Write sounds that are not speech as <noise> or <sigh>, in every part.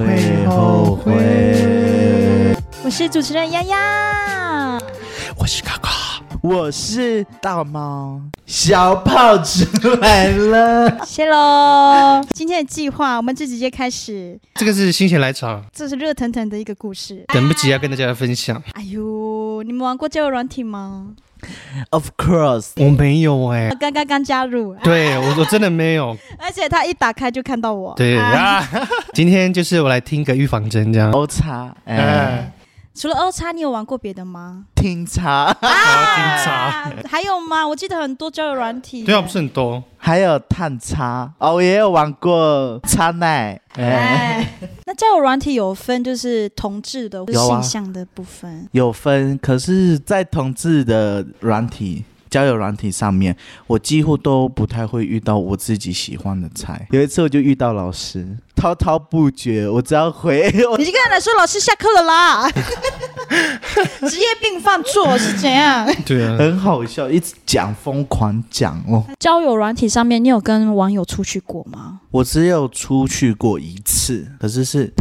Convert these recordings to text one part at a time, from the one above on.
会后悔。我是主持人丫丫。我是卡卡，我是大猫，小炮出来了。谢喽！今天的计划，我们就直接开始。这个是心血来潮，这是热腾腾的一个故事。等不及要跟大家分享。哎呦，你们玩过交友软体吗？Of course，我没有哎、我刚刚刚加入，对我我真的没有。<laughs> 而且他一打开就看到我。对啊啊，<laughs> 今天就是我来听个预防针这样。O 叉，哎，哎，除了 O 叉，你有玩过别的吗？<laughs> 听叉，还有吗？我记得很多交友软体。对啊，不是很多。还有探叉，哦，我也有玩过叉奶，哎，交友软体有分就是同志的有啊性向的部分。有分，可是，在同志的软体。交友软体上面，我几乎都不太会遇到我自己喜欢的菜。有一次我就遇到老师，滔滔不绝，我只要回 <laughs> 你就跟他来说，老师下课了啦。<laughs> 职业病犯错是怎样？对啊，很好笑，一直讲疯狂讲哦。交友软体上面，你有跟网友出去过吗？我只有出去过一次，可是是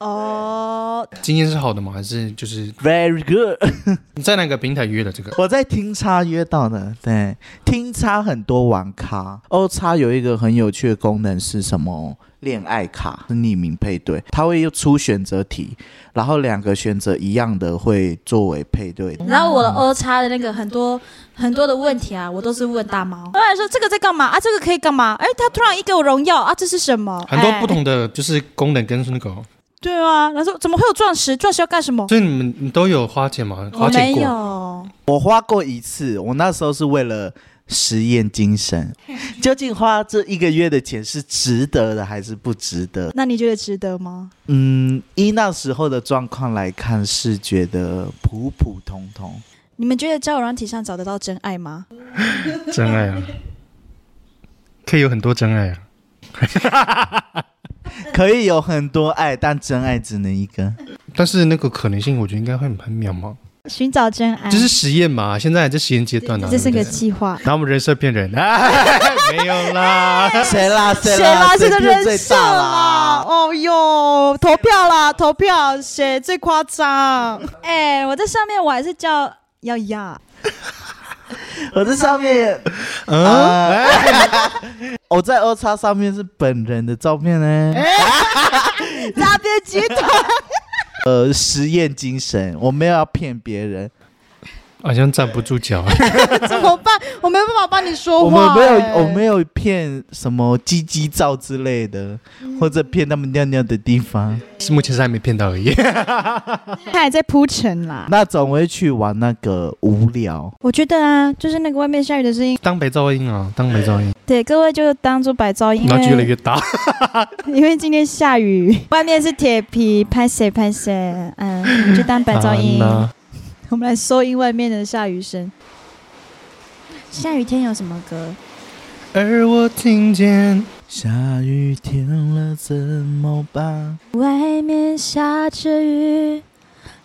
哦，经验是好的吗？还是就是 very good。<laughs> 你在哪个平台约的这个？我在听差约到的，对，听差很多玩咖，O 叉有一个很有趣的功能是什么？恋爱卡是匿名配对，它会出选择题，然后两个选择一样的会作为配对。然后我的 O 叉的那个很多很多的问题啊，我都是问大猫。当然说这个在干嘛啊？这个可以干嘛？哎，他突然一给我荣耀啊，这是什么？很多哎不同的就是功能跟那个，对啊，然后说怎么会有钻石？钻石要干什么？所以你们你都有花钱吗？我没花钱过？有。我花过一次，我那时候是为了实验精神，<laughs> 究竟花这一个月的钱是值得的还是不值得？那你觉得值得吗？嗯，依那时候的状况来看，是觉得普普通通。你们觉得交友软体上找得到真爱吗？<laughs> 真爱啊，可以有很多真爱啊。<laughs> 可以有很多爱，但真爱只能一个。但是那个可能性，我觉得应该会很很渺茫。寻找真爱，这是实验嘛，现在还在实验阶段呢、这是个计划。然后我们人设骗人，啊、<laughs> 没有啦。谁啦？谁谁啦？啦？谁的人设啦？哦哟，投票啦，投票，谁最夸张？哎，我在上面我还是叫耀耀，<laughs> 我在上面，嗯，啊我 <laughs> 在二叉上面是本人的照片呢。诈骗集团。<laughs> 呃，实验精神，我没有要骗别人，好像站不住脚。<laughs> 怎么办？我没有办法帮你说我话、们没有，哎我没有骗什么鸡鸡照之类的，或者骗他们尿尿的地方。是目前是还没骗到而已。<laughs> 他还在铺陈啦。那总会去玩那个无聊，我觉得啊，就是那个外面下雨的声音，当白噪音啊，当白噪音，对各位就当做白噪音，然后越来越大。<laughs> 因为今天下雨，外面是铁皮，拍谁拍谁，嗯，就当白噪音。<laughs> 我们来收音外面的下雨声。下雨天有什么歌？而我听见，下雨天了怎么办？外面下着雨，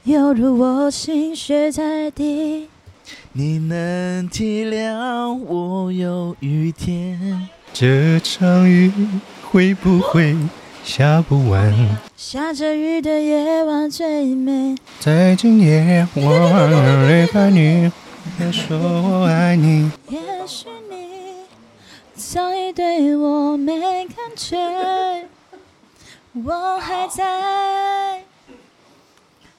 犹如我心血在滴。你能体谅我有雨天？这场雨会不会下不完？下着雨的夜晚最美。在今夜，我离开你，别说我爱你。也许你早已对我没感觉，我还在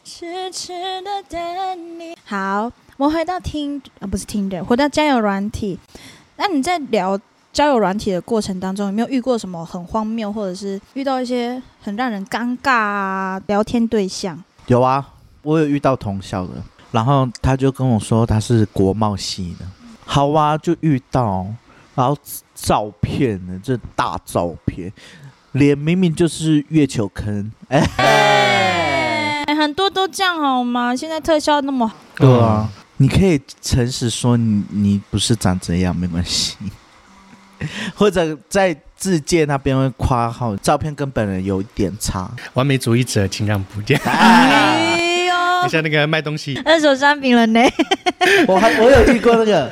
痴痴的等你。好，我回到听啊，不是听的，回到交友软体。那你在聊交友软体的过程当中，有没有遇过什么很荒谬，或者是遇到一些很让人尴尬啊聊天对象？有啊，我有遇到同校的，然后他就跟我说他是国贸系的，好啊，就遇到，然后照片呢，这大照片，脸明明就是月球坑，哎、<laughs> 哎，很多都这样好吗？现在特效那么好。对啊，你可以诚实说你你不是长这样，没关系。<laughs> 或者在自介那边会夸号，照片跟本人有一点差。完美主义者，请让步。等哎呦，<laughs> 一下那个卖东西，二手商品了呢。我还我有遇过那个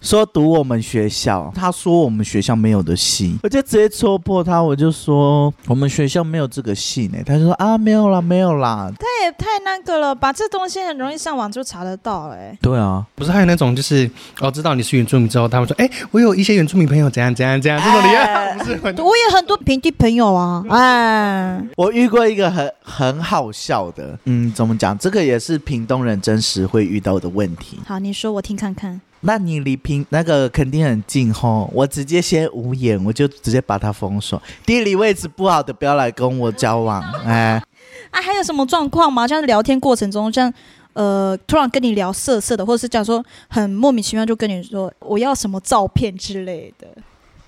说读我们学校，他说我们学校没有的系，我就直接戳破他，我就说我们学校没有这个系呢。他就说啊，没有啦，没有啦。他也太那个了吧？这东西很容易上网就查得到哎、对啊，不是还有那种就是哦，知道你是原住民之后，他会说，哎，我有一些原住民朋友怎样怎样怎样，这种的呀，<laughs> 不是很我也很多平地朋友啊，<laughs> 哎，我遇过一个很很好笑的，嗯，怎么讲？这个也是屏东人真实会遇到的问题。好，你说我听看看。那你离屏那个肯定很近吼，我直接先无眼，我就直接把它封锁。地理位置不好的不要来跟我交往，<laughs> 哎，啊，还有什么状况吗？像是聊天过程中，像呃，突然跟你聊色色的，或者是讲说很莫名其妙就跟你说我要什么照片之类的。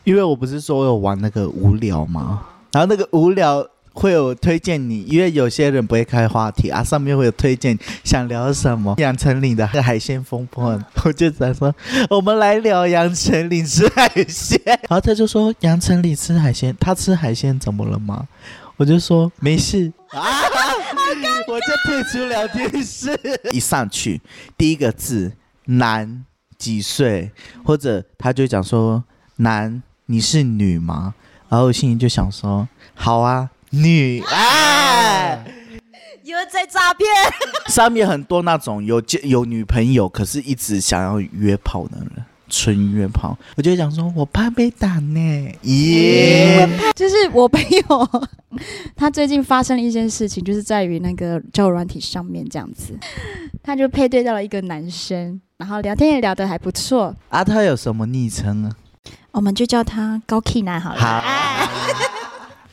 因为我不是说我有玩那个无聊吗？然后那个无聊会有推荐你，因为有些人不会开话题啊，上面会有推荐想聊什么。杨丞琳的海鲜风波，<laughs> 我就在说我们来聊杨丞琳吃海鲜，然 <laughs> 后他就说杨丞琳吃海鲜，他吃海鲜怎么了吗？我就说没事啊，<laughs> 我就退出聊天室。一上去第一个字男几岁，或者他就讲说男你是女吗？然后我心里就想说好啊，女。哎。有人在诈骗，<laughs> 上面很多那种有结有女朋友，可是一直想要约炮的人，纯约炮，我就想说，我怕被打呢，<laughs> 耶、就是我朋友，他最近发生了一件事情，就是在于那个交友软体上面这样子，他就配对到了一个男生，然后聊天也聊得还不错，啊，他有什么昵称呢？我们就叫他高 key 男好了。好，<laughs>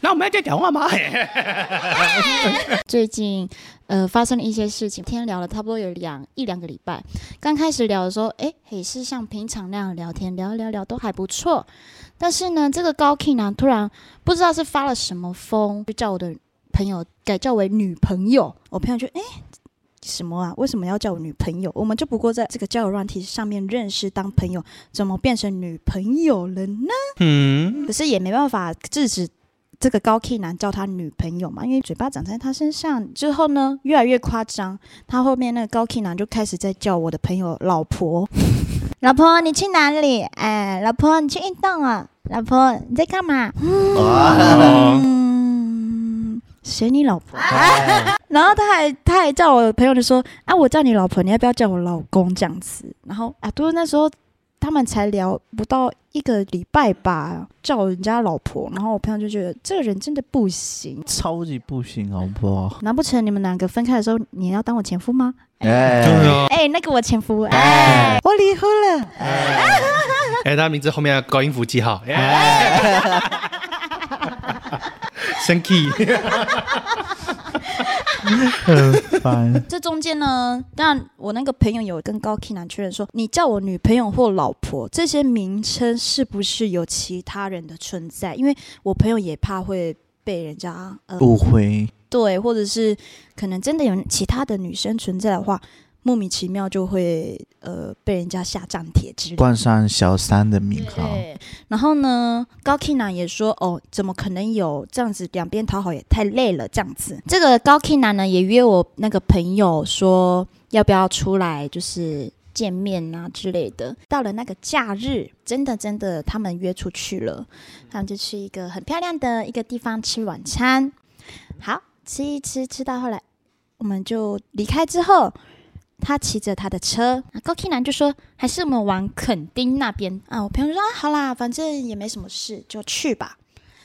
那我们要再讲话吗？<laughs> 最近呃发生了一些事情，天聊了差不多有两一两个礼拜。刚开始聊的时候，哎，也是像平常那样聊天，聊一聊聊都还不错。但是呢，这个高 key 男突然不知道是发了什么疯，就叫我的朋友改叫为女朋友。我朋友就哎。什么啊？为什么要叫我女朋友？我们就不过在这个交友软体上面认识当朋友，怎么变成女朋友了呢？嗯，可是也没办法制止这个高 key 男叫他女朋友嘛，因为嘴巴长在他身上之后呢，越来越夸张。他后面那个高 key 男就开始在叫我的朋友老婆，<laughs> 老婆你去哪里？哎，老婆你去运动啊？老婆你在干嘛？哦，嗯，谁你老婆？<laughs> 然后他还他还叫我朋友就说啊，我叫你老婆，你要不要叫我老公这样子？然后啊，都是那时候他们才聊不到一个礼拜吧，叫人家老婆，然后我朋友就觉得这个人真的不行，超级不行，好不好？难不成你们两个分开的时候，你要当我前夫吗？对哎，啊，哎、那个我前夫，哎，我离婚了，哎，他名字后面要高音符记号，哎，生气，很烦。<laughs> 这中间呢，当然我那个朋友有跟高 K 男确认说，你叫我女朋友或老婆这些名称是不是有其他人的存在？因为我朋友也怕会被人家呃误会，对，或者是可能真的有其他的女生存在的话，莫名其妙就会呃被人家下站帖之类的。冠上小三的名号，对，然后呢，高 Kina 也说，哦，怎么可能有这样子两边讨好也太累了这样子。这个高 Kina 呢也约我那个朋友说，要不要出来就是见面啊之类的。到了那个假日，真的真的他们约出去了，他们就去一个很漂亮的一个地方吃晚餐。好，吃一吃，吃到后来，我们就离开之后。他骑着他的车，啊高 K 男就说：“还是我们往垦丁那边啊。”我朋友就说：“啊，好啦，反正也没什么事，就去吧。”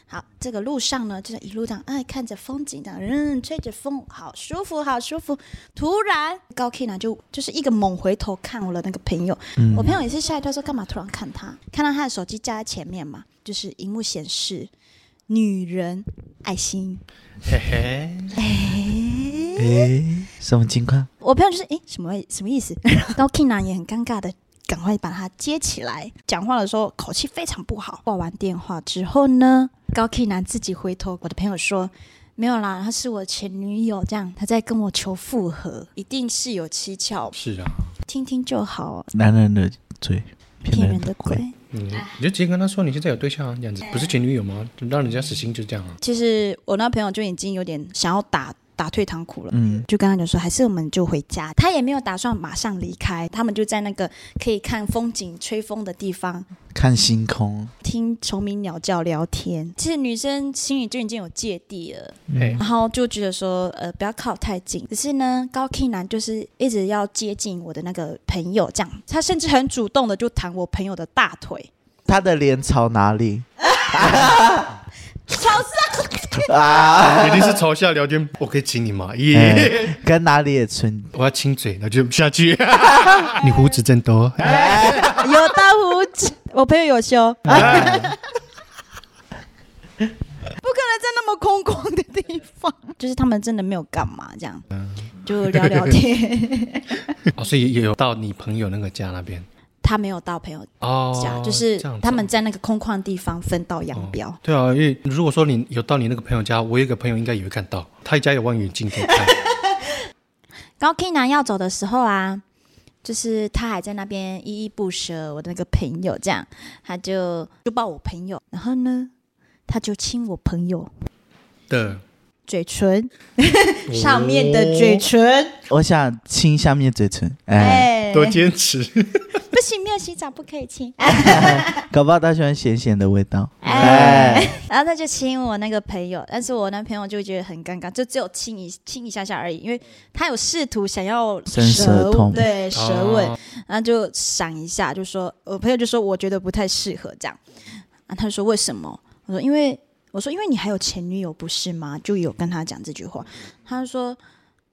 好，这个路上呢，就是一路这样，哎，看着风景，这样，嗯，吹着风，好舒服，好舒服。突然，高 K 男就就是一个猛回头看我的那个朋友，嗯我朋友也是吓一跳，说干嘛突然看他？看到他的手机架在前面嘛，就是荧幕显示女人爱心。嘿嘿，哎，哎，什么情况？我朋友就是诶，什么什么意思？高 King 男也很尴尬的，赶快把他接起来。讲话的时候口气非常不好。挂完电话之后呢，高 King 男自己回头，我的朋友说。没有啦，她是我前女友，这样她在跟我求复合，一定是有蹊跷，是啊，听听就好，男人的嘴，骗人的鬼。嗯，你就直接跟他说你现在有对象啊，这样子不是前女友吗？让人家死心就这样啊。其实我那朋友就已经有点想要打打退堂鼓了。嗯，就跟他讲说，还是我们就回家。他也没有打算马上离开，他们就在那个可以看风景、吹风的地方看星空，听虫鸣鸟叫、聊天。其实女生心里就已经有芥蒂了，嗯然后就觉得说，呃，不要靠太近。可是呢，高 K 男就是一直要接近我的那个朋友，这样，他甚至很主动的就弹我朋友的大腿，他的脸朝哪里？<laughs> 朝上。啊，一定是朝下聊天，我可以亲你吗？耶、哎跟哪里的村？我要亲嘴，那就下去。<laughs> 你胡子真多，有大胡子，我朋友有修，<laughs> 不可能在那么空旷的地方。就是他们真的没有干嘛，这样就聊聊天。<laughs> 哦，所以也有到你朋友那个家那边他没有到朋友哦家，就是他们在那个空旷地方分道扬镳。对啊，因为如果说你有到你那个朋友家，我有一个朋友应该也会看到，他家有望远镜可以看。高 K 男要走的时候啊，就是他还在那边依依不舍，我的那个朋友这样，他就就抱我朋友，然后呢，他就亲我朋友。的嘴唇上面的嘴唇，我想亲下面嘴唇，哎，哎，多坚持，不行，没有洗澡不可以亲，<laughs> 搞不好他喜欢咸咸的味道，哎。哎，然后他就亲我那个朋友，但是我那朋友就觉得很尴尬，就只有亲一亲一下下而已，因为他有试图想要伸舌吻。对舌吻，哦然后就闪一下，就说我朋友就说我觉得不太适合这样，啊，他就说为什么？我说因为我说因为你还有前女友不是吗？就有跟他讲这句话，他就说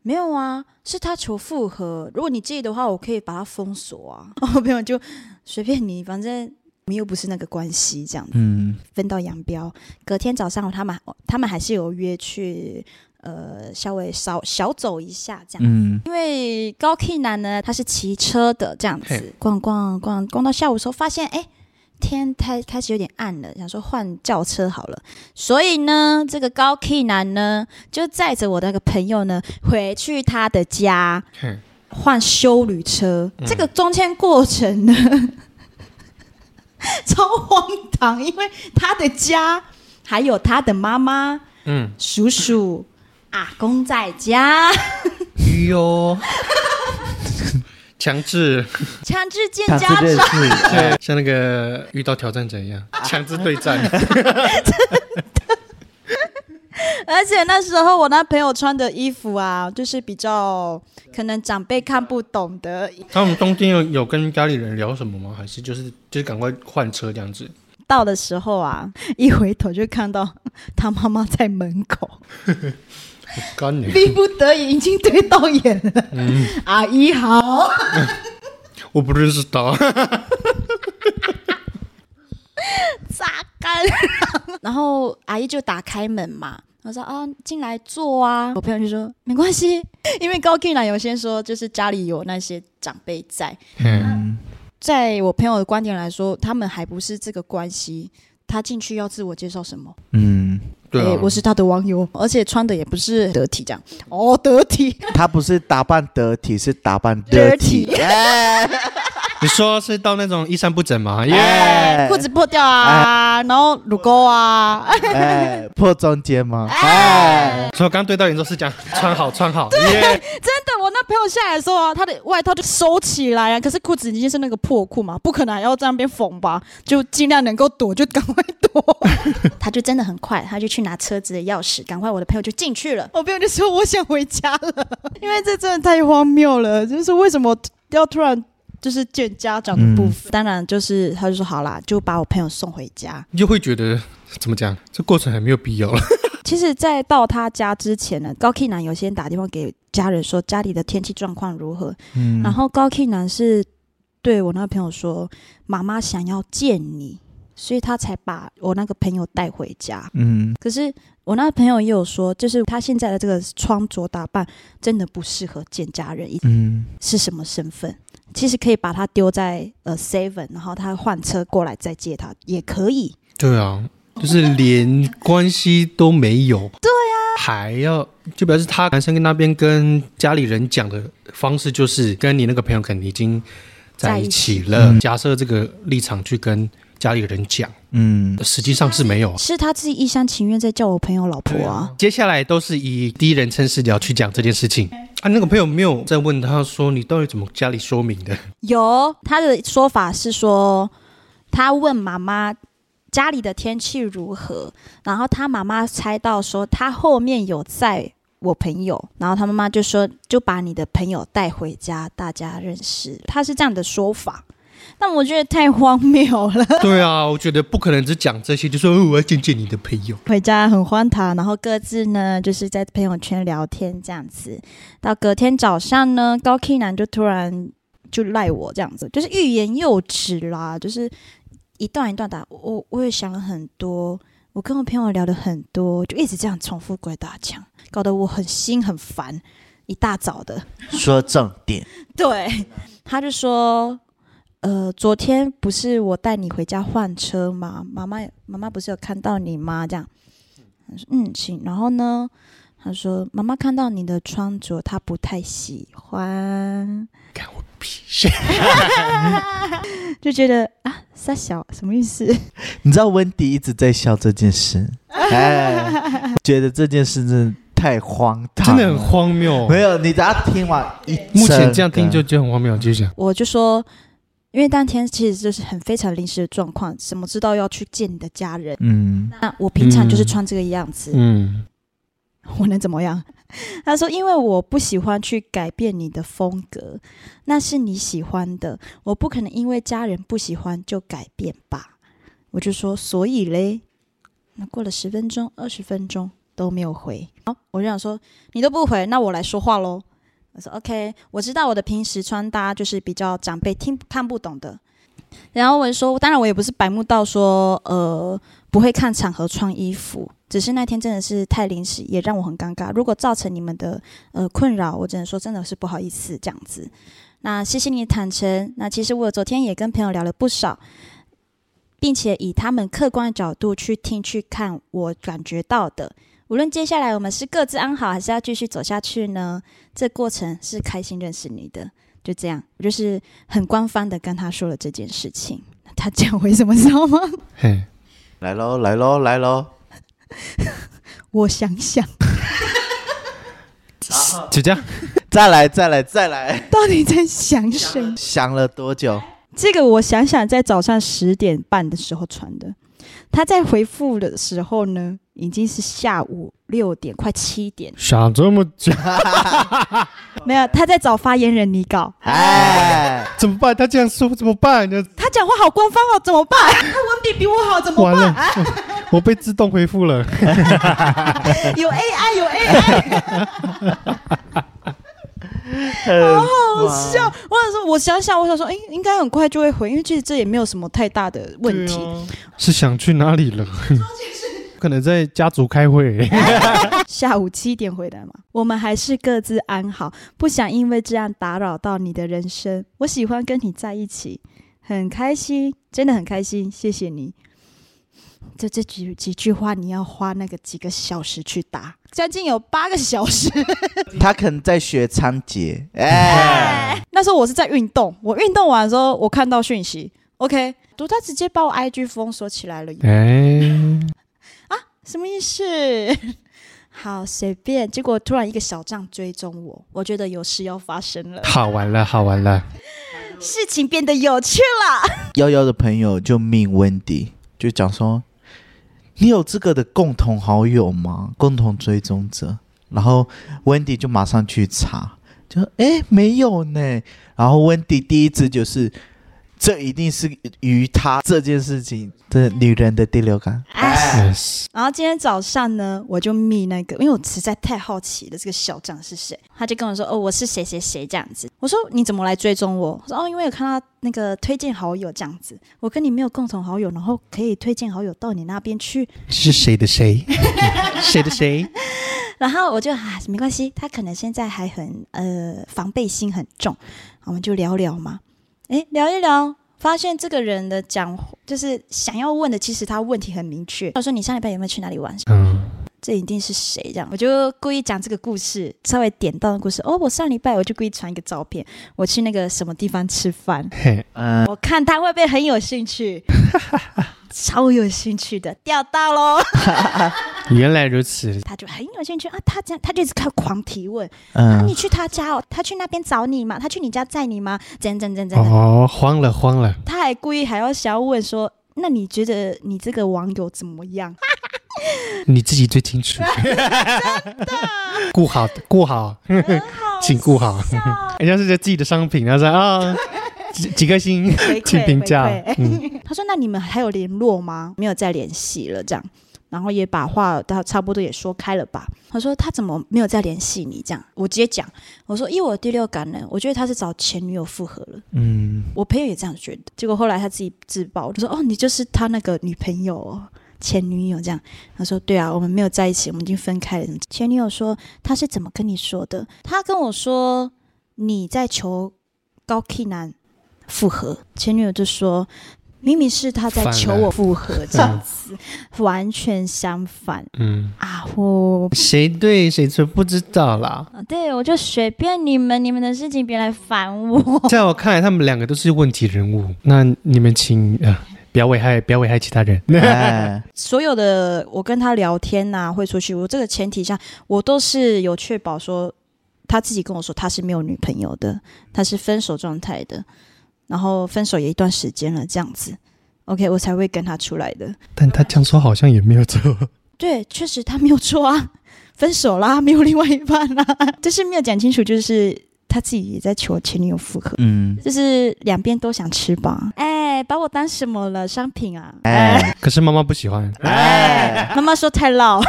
没有啊，是他求复合，如果你介意的话，我可以把他封锁啊。<laughs> 我朋友就随便你，反正我们又不是那个关系，这样嗯，分道扬镳。隔天早上他们他们还是有约去。呃，稍微少小走一下这样，嗯，因为高 K 男呢，他是骑车的这样子，逛逛逛逛到下午的时候，发现哎，天开开始有点暗了，想说换轿车好了，所以呢，这个高 key 男呢，就载着我的那个朋友呢，回去他的家换修旅车。嗯。这个中间过程呢，<laughs> 超荒唐，因为他的家还有他的妈妈、嗯，叔叔、阿公在家。哟，<laughs> 强制，强制见家长，对，<laughs> 像那个遇到挑战者一样，强制对战。<laughs> 而且那时候我那朋友穿的衣服啊，就是比较可能长辈看不懂的。他们中间有有跟家里人聊什么吗？还是就是就是赶快换车这样子？到的时候啊，一回头就看到他妈妈在门口，<laughs> 干你！逼不得已已经对到眼了。嗯，阿姨好，<laughs> 我不认识他。<laughs> 榨干。然后阿姨就打开门嘛，我说啊，进来坐啊。我朋友就说没关系，因为高 K 男有先说就是家里有那些长辈在，嗯，在我朋友的观点来说，他们还不是这个关系。他进去要自我介绍什么？嗯，对我是他的网友，而且穿的也不是得体，这样。哦，得体，他不是打扮得体，是打扮 dirty，哎你说是到那种衣衫不整吗？耶、哎裤子破掉啊，然后乳沟啊，哎，<laughs> 破中间吗？哎，所以我刚对到眼之后是讲穿好穿好，对、真的，我那朋友下来的时候啊，他的外套就收起来啊，可是裤子已经是那个破裤嘛，不可能还要在那边缝吧，就尽量能够躲就赶快躲。<laughs> 他就真的很快，他就去拿车子的钥匙，赶快我的朋友就进去了。我朋友就说 <laughs> 我想回家了，因为这真的太荒谬了，就是为什么要突然。就是见家长的部分，当然就是他就说好啦，就把我朋友送回家。你就会觉得怎么讲，这过程很没有必要了。<laughs> 其实，在到他家之前呢，高 K 男有先打电话给家人说家里的天气状况如何，嗯然后高 K 男是对我那个朋友说妈妈想要见你，所以他才把我那个朋友带回家。嗯可是我那个朋友也有说，就是他现在的这个穿着打扮真的不适合见家人，嗯是什么身份？其实可以把他丢在呃 Seven，然后他换车过来再接他也可以。对啊，就是连关系都没有。对啊，还要就表示他男生跟那边跟家里人讲的方式，就是跟你那个朋友可能已经在一起了。假设这个立场去跟家里人讲，嗯，实际上是没有。是他自己一厢情愿在叫我朋友老婆啊。接下来都是以第一人称视角去讲这件事情啊。那个朋友没有在问他说你到底怎么家里说明的？有他的说法是说，他问妈妈家里的天气如何，然后他妈妈猜到说他后面有在我朋友，然后他妈妈就说就把你的朋友带回家，大家认识。他是这样的说法，但我觉得太荒谬了。对啊，我觉得不可能只讲这些，就说、哦我要见见你的朋友。回家很荒唐，然后各自呢就是在朋友圈聊天这样子。到隔天早上呢，高 K 男就突然就赖我这样子，就是欲言又止啦，就是一段一段打。我我也想了很多，我跟我朋友聊了很多，就一直这样重复鬼打墙，搞得我很心很烦。一大早的，说重点，对，他就说，呃，昨天不是我带你回家换车吗？妈妈妈妈不是有看到你吗？这样，他说嗯，行。然后呢，他说妈妈看到你的穿着，她不太喜欢，干我屁事！<laughs> 就觉得啊，傻小什么意思？<laughs> 你知道温迪一直在笑这件事，<laughs> 哎，觉得这件事真的太荒唐，真的很。荒谬。没有，你等下听完一，目前这样听就觉得很荒谬，继续讲。我就说，因为当天其实就是很非常临时的状况，怎么知道要去见你的家人？嗯，那我平常就是嗯穿这个样子，嗯，我能怎么样？他说：“因为我不喜欢去改变你的风格，那是你喜欢的，我不可能因为家人不喜欢就改变吧。”我就说：“所以嘞。”那过了十分钟、二十分钟都没有回，好，我就想说：“你都不回，那我来说话喽。”我说：“OK，我知道我的平时穿搭就是比较长辈听看不懂的。”然后我就说：“当然，我也不是白目到说，呃，不会看场合穿衣服，只是那天真的是太临时，也让我很尴尬。如果造成你们的呃困扰，我只能说真的是不好意思这样子。那谢谢你坦诚。那其实我昨天也跟朋友聊了不少，并且以他们客观的角度去听去看我感觉到的。无论接下来我们是各自安好，还是要继续走下去呢？这过程是开心认识你的，就这样，我就是很官方的跟他说了这件事情。他讲回什么知道吗？嘿，来喽，来喽，来喽，<laughs> 我想想，<laughs> 就这样。再来，再来，再来，到底在想谁？想了多久？这个我想想，在早上十点半的时候传的。他在回复的时候呢，已经是下午六点，快七点。想这么久，<laughs> 没有，他在找发言人拟稿。哎，怎么办？他这样说怎么办？他讲话好官方哦，怎么办？他文笔比我好，怎么完办？了，我被自动回复了。<laughs> 有 AI，有 AI，<laughs> <laughs> 好好笑。我想说，我想想，我想说，哎，应该很快就会回，因为其实这也没有什么太大的问题。啊是想去哪里了？<laughs> 可能在家族开会。<laughs> 下午七点回来嘛，我们还是各自安好，不想因为这样打扰到你的人生。我喜欢跟你在一起，很开心，真的很开心，谢谢你。就这几几句话，你要花那个几个小时去打，将近有八个小时。<laughs> 他可能在学仓颉，<laughs> 哎，那时候我是在运动，我运动完的时候，我看到讯息，OK，读他直接把我 IG 封锁起来了。哎，什么意思？<laughs> 好，随便。结果突然一个小账追踪我，我觉得有事要发生了，好玩了，好玩了。事情变得有趣了。幺幺的朋友就命温迪，就讲说，你有这个的共同好友吗？共同追踪者。然后温迪就马上去查，就说哎没有呢。然后温迪第一次就是，这一定是与他这件事情的女人的第六感。然后今天早上呢，我就密那个，因为我实在太好奇了，这个小张是谁？他就跟我说：“哦，我是谁谁谁这样子。”我说：“你怎么来追踪我？”我说：“哦，因为有看到那个推荐好友这样子，我跟你没有共同好友，然后可以推荐好友到你那边去。是谁的谁？谁的谁？然后我就啊，没关系，他可能现在还很呃防备心很重，我们就聊聊嘛。诶，聊一聊，发现这个人的讲就是想要问的，其实他问题很明确。他说：“你上礼拜有没有去哪里玩？”嗯，这一定是谁这样？我就故意讲这个故事，稍微点到的故事。哦，我上礼拜我就故意传一个照片，我去那个什么地方吃饭，嘿，<laughs> 嗯，我看他会不会很有兴趣，<laughs> 超有兴趣的，钓到喽！<laughs> 原来如此，他就很有兴趣啊，他这样他就一直开狂提问，啊，嗯你去他家哦，他去那边找你吗？他去你家载你吗？怎样怎样怎样怎样？哦，慌了慌了，他还故意还要想要问说，那你觉得你这个网友怎么样？<laughs> 你自己最清楚，顾好顾好，请顾好，人家是在自己的商品，然后说啊几几颗星，请评价嗯 <laughs> 他说：“那你们还有联络吗？没有再联系了，这样。”然后也把话到差不多也说开了吧。他说：“他怎么没有再联系你？”这样，我直接讲，我说：“依我的第六感呢，我觉得他是找前女友复合了。嗯，我朋友也这样觉得。结果后来他自己自爆，我就说：‘哦，你就是他那个女朋友哦。’前女友这样，他说：“对啊，我们没有在一起，我们已经分开了。”前女友说：“他是怎么跟你说的？”他跟我说：“你在求高 K 男复合。”前女友就说：“明明是他在求我复合，这样子，完全相反嗯，啊！”我谁对谁错不知道啦。啊对我就随便你们，你们的事情别来烦我。<laughs> 在我看来，他们两个都是问题人物。那你们请呃，不要危害，不要危害其他人。哎，<laughs> 所有的我跟他聊天呐、会出去，我这个前提下，我都是有确保说他自己跟我说他是没有女朋友的，他是分手状态的，然后分手也一段时间了，这样子，OK，我才会跟他出来的。但他这样说好像也没有错。对，<laughs> 确实他没有错啊，分手啦，没有另外一半啦，<laughs> 就是没有讲清楚，就是他自己也在求前女友复合。嗯，就是两边都想吃吧，哎，把我当什么了？商品啊？哎，可是妈妈不喜欢。哎，<laughs> 妈妈说太老，是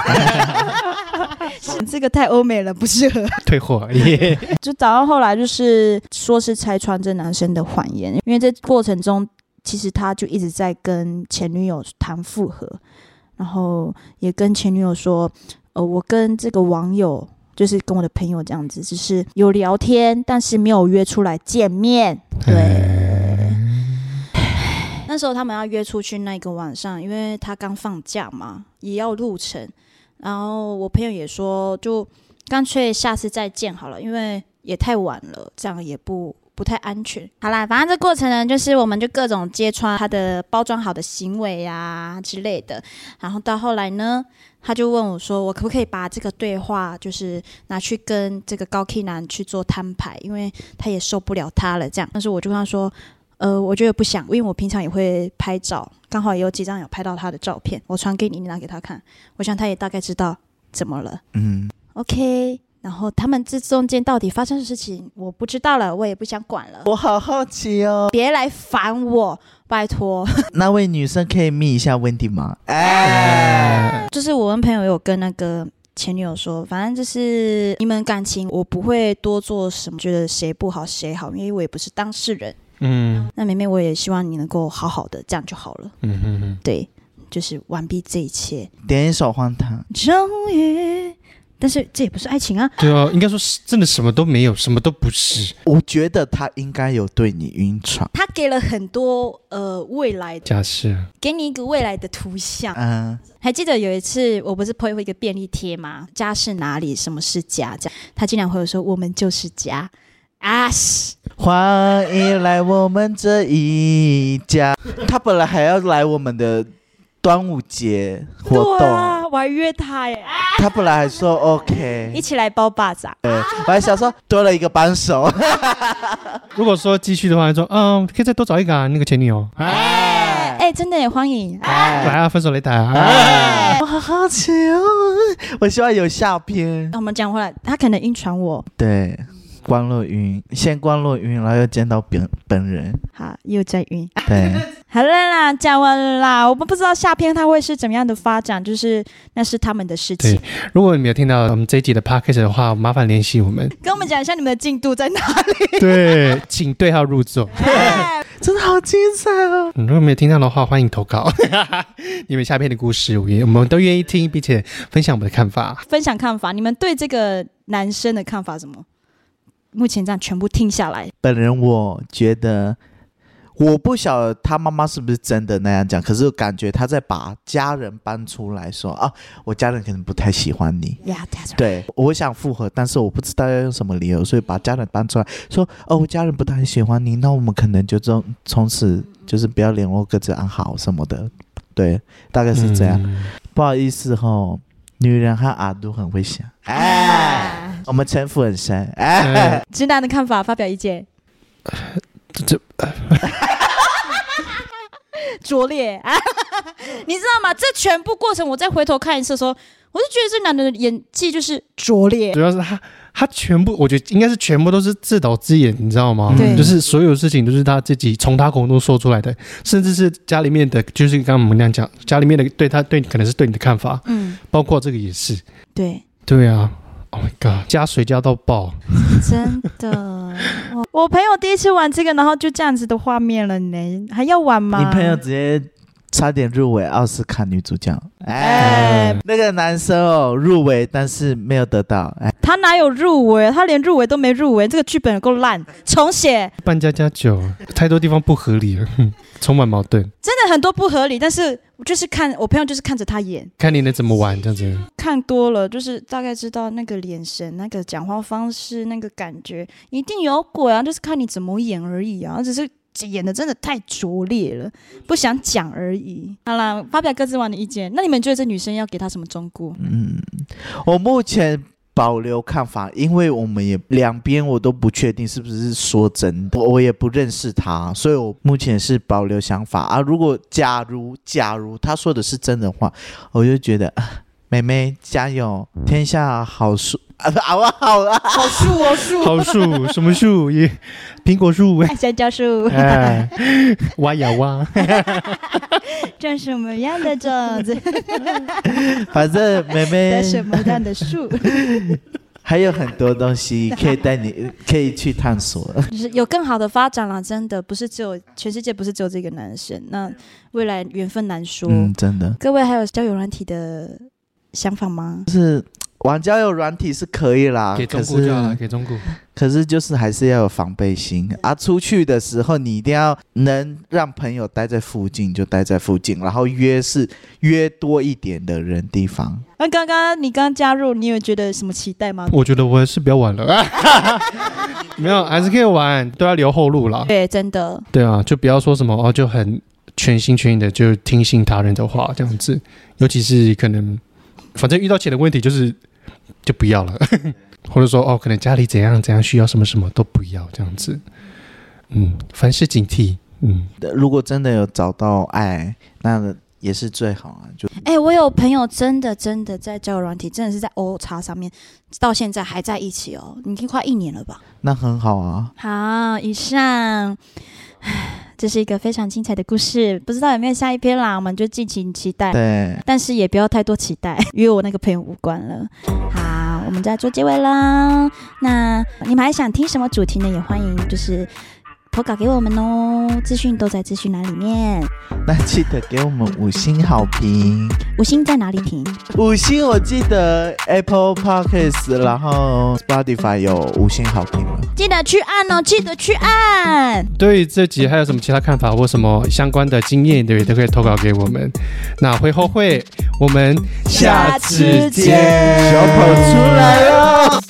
这个太欧美了，不适合。<laughs> 退货耶。<laughs> 就找到后来就是说是拆穿这男生的谎言，因为这过程中其实他就一直在跟前女友谈复合，然后也跟前女友说，呃，我跟这个网友。就是跟我的朋友这样子，只是有聊天，但是没有约出来见面。对，那时候他们要约出去那个晚上，因为他刚放假嘛，也要路程。然后我朋友也说，就干脆下次再见好了，因为也太晚了，这样也不不太安全。好啦，反正这过程呢，就是我们就各种揭穿他的包装好的行为啊之类的。然后到后来呢，他就问我说，我可不可以把这个对话就是拿去跟这个高 K 男去做摊牌，因为他也受不了他了这样。但是我就跟他说。呃，我觉得不想，因为我平常也会拍照，刚好也有几张有拍到他的照片，我传给你，你拿给他看。我想他也大概知道怎么了。嗯，OK，然后他们这中间到底发生的事情，我不知道了，我也不想管了。我好好奇哦，别来烦我，拜托。<laughs> 那位女生可以密一下 Wendy 吗？哎，就是我跟朋友有跟那个前女友说，反正就是你们感情，我不会多做什么，觉得谁不好谁好，因为我也不是当事人。嗯那妹妹，我也希望你能够好好的，这样就好了。嗯嗯嗯，对，就是完毕这一切。点一首荒唐。终于，但是这也不是爱情啊。对啊，应该说是真的什么都没有，什么都不是。我觉得他应该有对你晕船。他给了很多呃未来的，假设给你一个未来的图像。嗯，还记得有一次我不是 po 一个便利贴吗？家是哪里？什么是家？这样他竟然会有说我们就是家啊！西欢迎来我们这一家。他本来还要来我们的端午节活对动，啊，我还约他耶，他本来还说 OK，一起来包巴掌。对，我还想说多了一个帮手。<laughs> 如果说继续的话，就说嗯，可以再多找一个啊，那个前女友，哎哎，真的也欢迎。来哎，啊，分手擂台啊。哎，我好好奇哦，我希望有下篇。那我们讲回来，他可能晕船我，对，关若云，先关若云，然后又见到本本人。好又在晕。<laughs> 对，好了啦，讲完了啦。我们不知道下篇它会是怎么样的发展，就是那是他们的事情对。如果你没有听到我们这一集的 podcast 的话，麻烦联系我们。跟我们讲一下你们的进度在哪里。对，请对号入座。<laughs> 哎真的好精彩哦！嗯如果没有听到的话，欢迎投稿。<laughs> 你们下篇的故事，我也我们都愿意听，并且分享我们的看法。分享看法，你们对这个男生的看法是什么？目前这样全部听下来，本人我觉得我不晓得他妈妈是不是真的那样讲，可是感觉他在把家人搬出来说啊，我家人可能不太喜欢你。Yeah, that's right. 对，我想复合，但是我不知道要用什么理由，所以把家人搬出来说，哦，我家人不太喜欢你，那我们可能就从从此就是不要联络，各自安好什么的。对，大概是这样。嗯不好意思吼，女人和阿杜很会想，哎，我们城府很深，哎，哎 <laughs> 直男的看法发表意见。这这拙劣啊！<laughs> 你知道吗？这全部过程，我再回头看一次的时候，我就觉得这男的演技就是拙劣主。要是他他全部，我觉得应该是全部都是自导自演，你知道吗？对就是所有事情都是他自己从他口中说出来的，甚至是家里面的，就是刚刚我们那样讲，家里面的对他对可能是对你的看法，嗯，包括这个也是。对，对啊，Oh my god，加水加到爆，<laughs> 真的。我我朋友第一次玩这个，然后就这样子的画面了呢，还要玩吗？你朋友直接差点入围奥斯卡女主角，哎哎，那个男生哦入围，但是没有得到，哎，他哪有入围？他连入围都没入围，这个剧本有够烂，重写，半加加九，太多地方不合理了，哼充满矛盾。真的很多不合理。但是我就是看我朋友就是看着他演，看你能怎么玩这样子。看多了就是大概知道那个眼神、那个讲话方式、那个感觉一定有鬼啊，就是看你怎么演而已啊，只是。演的真的太拙劣了，不想讲而已。好啦，发表各自玩的意见。那你们觉得这女生要给她什么忠告？嗯，我目前保留看法，因为我们也两边我都不确定是不是说真的，我也不认识他，所以我目前是保留想法啊。如果假如假如他说的是真的话，我就觉得。妹妹加油，天下好树 <laughs> 啊！好啊，好啊，好树哦树，好树什么树？也苹果树。爱 <laughs> 香蕉树，哎，挖呀挖，<laughs> 种什么样的种子？反正妹妹在什么样的树？还有很多东西可以带你可以去探索。就是有更好的发展了，真的不是只有全世界不是只有这个男生，那未来缘分难说。嗯，真的各位还有交友软体的想法吗？就是玩交友软体是可以啦，给可中顾就好了，是给中顾。可是就是还是要有防备心啊。出去的时候你一定要能让朋友待在附近就待在附近，然后约是约多一点的人地方。那刚刚你刚加入，你有觉得什么期待吗？我觉得我还是比较晚了，<laughs> 没有，还是可以玩，都要留后路啦。对，真的，对啊，就不要说什么哦，就很全心全意的就听信他人的话这样子，尤其是可能，反正遇到钱的问题就是就不要了，<laughs> 或者说哦，可能家里怎样怎样需要什么什么都不要这样子。嗯，凡事警惕。嗯，如果真的有找到爱，那也是最好啊。就哎、我有朋友真的真的在交友软体，真的是在 O 叉上面，到现在还在一起哦，已经快一年了吧。那很好啊。好，以上，唉这是一个非常精彩的故事，不知道有没有下一篇啦，我们就敬请期待。对，但是也不要太多期待，与我那个朋友无关了。好，我们再做结尾啦。那你们还想听什么主题呢？也欢迎就是投稿给我们哦，资讯都在资讯栏里面。那记得给我们五星好评。五星在哪里评？五星我记得 Apple Podcast，然后 Spotify 有五星好评了。记得去按哦，记得去按。对于这集还有什么其他看法或什么相关的经验的，也都可以投稿给我们。那会后会，我们下次见。下次见小跑出来了。